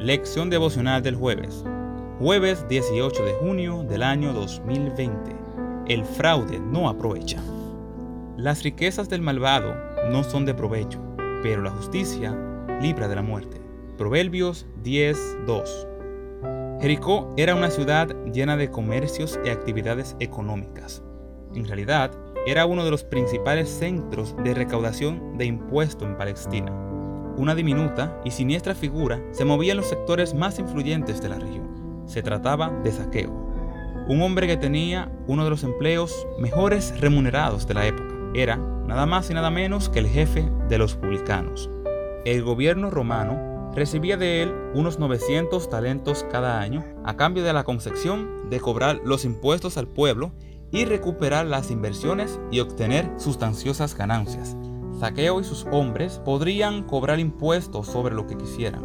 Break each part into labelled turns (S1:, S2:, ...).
S1: Lección devocional del jueves. Jueves 18 de junio del año 2020. El fraude no aprovecha. Las riquezas del malvado no son de provecho, pero la justicia libra de la muerte. Proverbios 10:2. Jericó era una ciudad llena de comercios y actividades económicas. En realidad, era uno de los principales centros de recaudación de impuestos en Palestina. Una diminuta y siniestra figura se movía en los sectores más influyentes de la región. Se trataba de Saqueo, un hombre que tenía uno de los empleos mejores remunerados de la época. Era nada más y nada menos que el jefe de los publicanos. El gobierno romano recibía de él unos 900 talentos cada año a cambio de la concesión de cobrar los impuestos al pueblo y recuperar las inversiones y obtener sustanciosas ganancias. Saqueo y sus hombres podrían cobrar impuestos sobre lo que quisieran.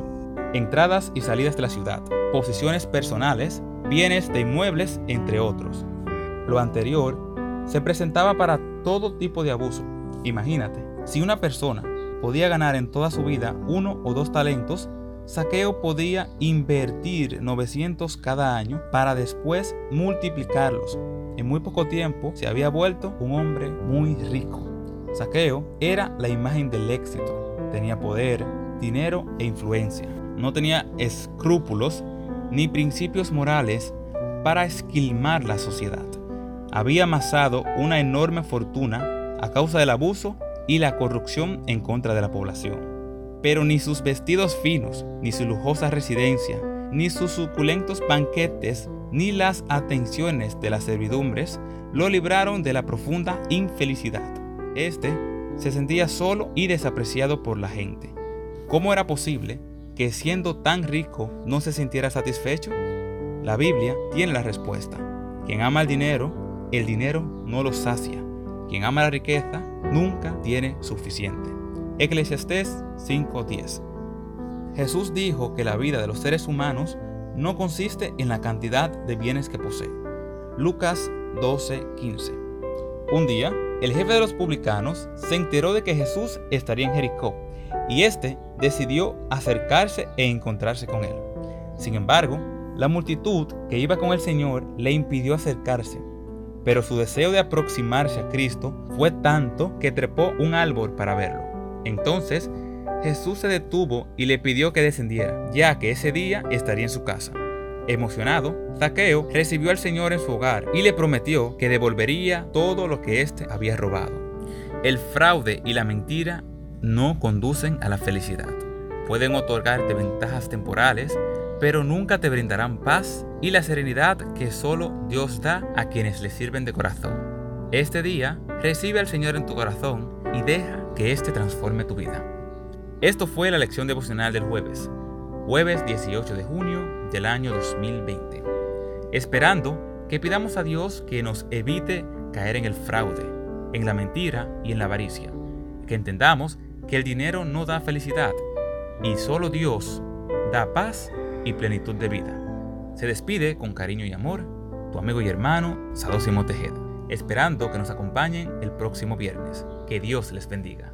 S1: Entradas y salidas de la ciudad, posiciones personales, bienes de inmuebles, entre otros. Lo anterior se presentaba para todo tipo de abuso. Imagínate, si una persona podía ganar en toda su vida uno o dos talentos, Saqueo podía invertir 900 cada año para después multiplicarlos en muy poco tiempo se había vuelto un hombre muy rico. Saqueo era la imagen del éxito. Tenía poder, dinero e influencia. No tenía escrúpulos ni principios morales para esquilmar la sociedad. Había amasado una enorme fortuna a causa del abuso y la corrupción en contra de la población. Pero ni sus vestidos finos, ni su lujosa residencia, ni sus suculentos banquetes ni las atenciones de las servidumbres lo libraron de la profunda infelicidad. Este se sentía solo y desapreciado por la gente. ¿Cómo era posible que siendo tan rico no se sintiera satisfecho? La Biblia tiene la respuesta. Quien ama el dinero, el dinero no lo sacia. Quien ama la riqueza, nunca tiene suficiente. Eclesiastés 5:10 Jesús dijo que la vida de los seres humanos no consiste en la cantidad de bienes que posee. Lucas 12:15. Un día, el jefe de los publicanos se enteró de que Jesús estaría en Jericó y éste decidió acercarse e encontrarse con él. Sin embargo, la multitud que iba con el Señor le impidió acercarse, pero su deseo de aproximarse a Cristo fue tanto que trepó un árbol para verlo. Entonces, Jesús se detuvo y le pidió que descendiera, ya que ese día estaría en su casa. Emocionado, Zaqueo recibió al Señor en su hogar y le prometió que devolvería todo lo que éste había robado. El fraude y la mentira no conducen a la felicidad. Pueden otorgarte ventajas temporales, pero nunca te brindarán paz y la serenidad que solo Dios da a quienes le sirven de corazón. Este día, recibe al Señor en tu corazón y deja que éste transforme tu vida. Esto fue la lección devocional del jueves, jueves 18 de junio del año 2020. Esperando que pidamos a Dios que nos evite caer en el fraude, en la mentira y en la avaricia. Que entendamos que el dinero no da felicidad y solo Dios da paz y plenitud de vida. Se despide con cariño y amor tu amigo y hermano Sadosimo Tejeda, esperando que nos acompañen el próximo viernes. Que Dios les bendiga.